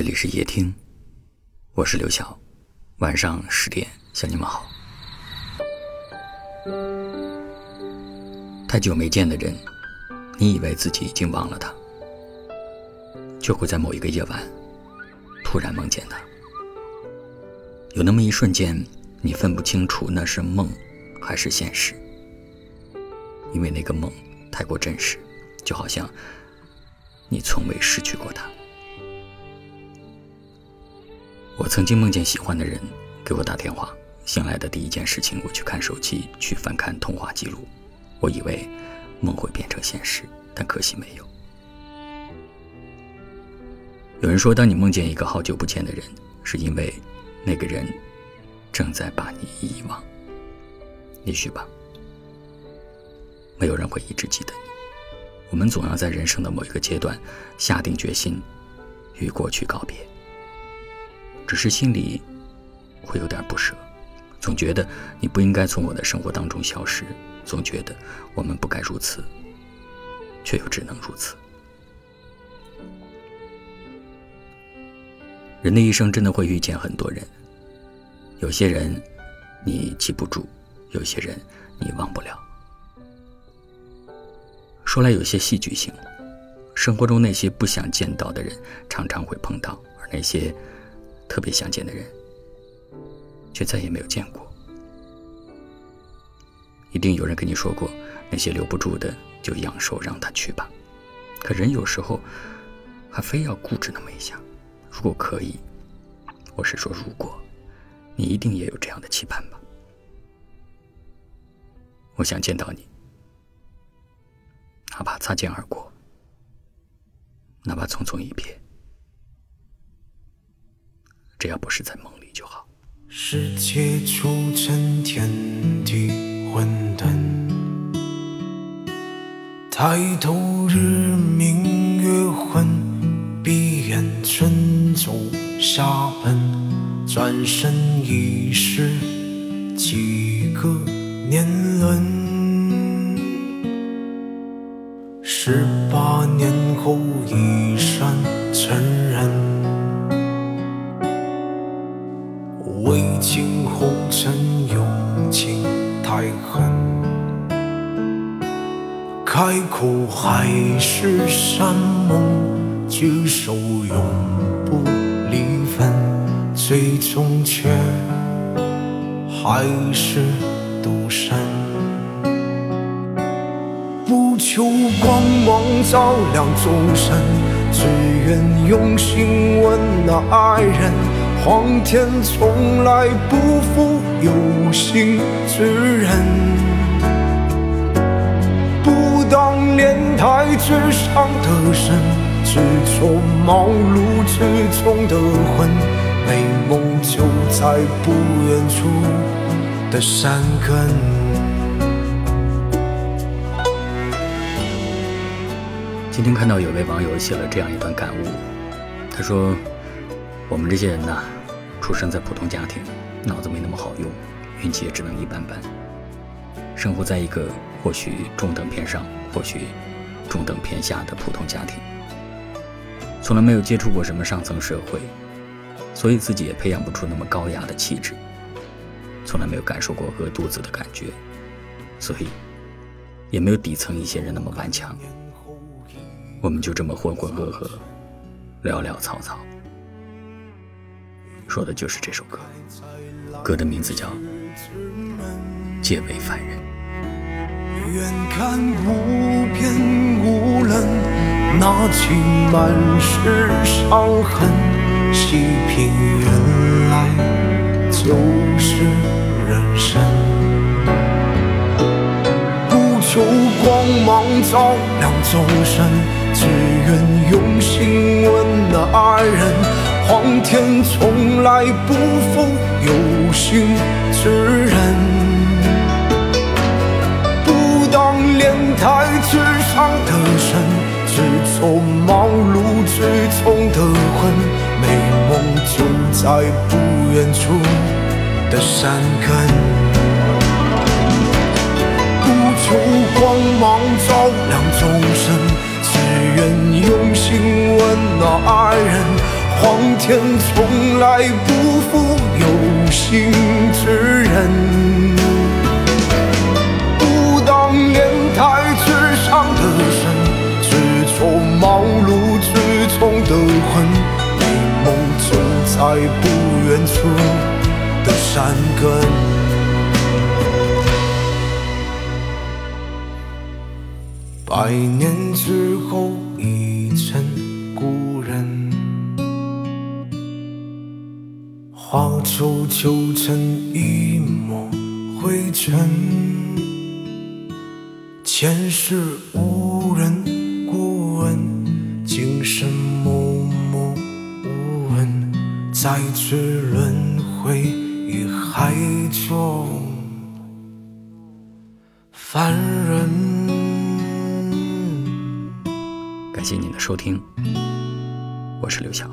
这里是夜听，我是刘晓。晚上十点向你们好。太久没见的人，你以为自己已经忘了他，就会在某一个夜晚突然梦见他。有那么一瞬间，你分不清楚那是梦还是现实，因为那个梦太过真实，就好像你从未失去过他。我曾经梦见喜欢的人给我打电话，醒来的第一件事情，我去看手机，去翻看通话记录。我以为梦会变成现实，但可惜没有。有人说，当你梦见一个好久不见的人，是因为那个人正在把你遗忘。也许吧，没有人会一直记得你。我们总要在人生的某一个阶段下定决心与过去告别。只是心里会有点不舍，总觉得你不应该从我的生活当中消失，总觉得我们不该如此，却又只能如此。人的一生真的会遇见很多人，有些人你记不住，有些人你忘不了。说来有些戏剧性，生活中那些不想见到的人，常常会碰到，而那些。特别想见的人，却再也没有见过。一定有人跟你说过，那些留不住的就养寿，让他去吧。可人有时候还非要固执那么一下。如果可以，我是说如果，你一定也有这样的期盼吧？我想见到你，哪怕擦肩而过，哪怕匆匆一瞥。只要不是在梦里就好。世界初成，天地混沌。抬头日明月昏，闭眼春走夏奔。转身已是几个年轮？十八年后已是开口还是山盟，举手永不离分，最终却还是独身。不求光芒照亮众生，只愿用心温暖爱人。皇天从来不负有心之人，当年台之上的神，只做茅庐之中的魂。美梦就在不远处的山根。今天看到有位网友写了这样一段感悟，他说。我们这些人呐，出生在普通家庭，脑子没那么好用，运气也只能一般般。生活在一个或许中等偏上，或许中等偏下的普通家庭，从来没有接触过什么上层社会，所以自己也培养不出那么高雅的气质。从来没有感受过饿肚子的感觉，所以也没有底层一些人那么顽强。我们就这么浑浑噩噩，潦潦草草。说的就是这首歌，歌的名字叫《皆为凡人》。远看无边无棱，拿起满是伤痕，细品原来就是人生。不求光芒照亮众生，只愿用心温暖爱人。皇天从来不负有在不远处的山根，不求光芒照亮众生，只愿用心温暖爱人。皇天从来不负有心之人。在不远处的山根。百年之后，已成故人。花秋秋成一抹灰尘，前世无人再次轮回与海中凡人。感谢您的收听，我是刘晓，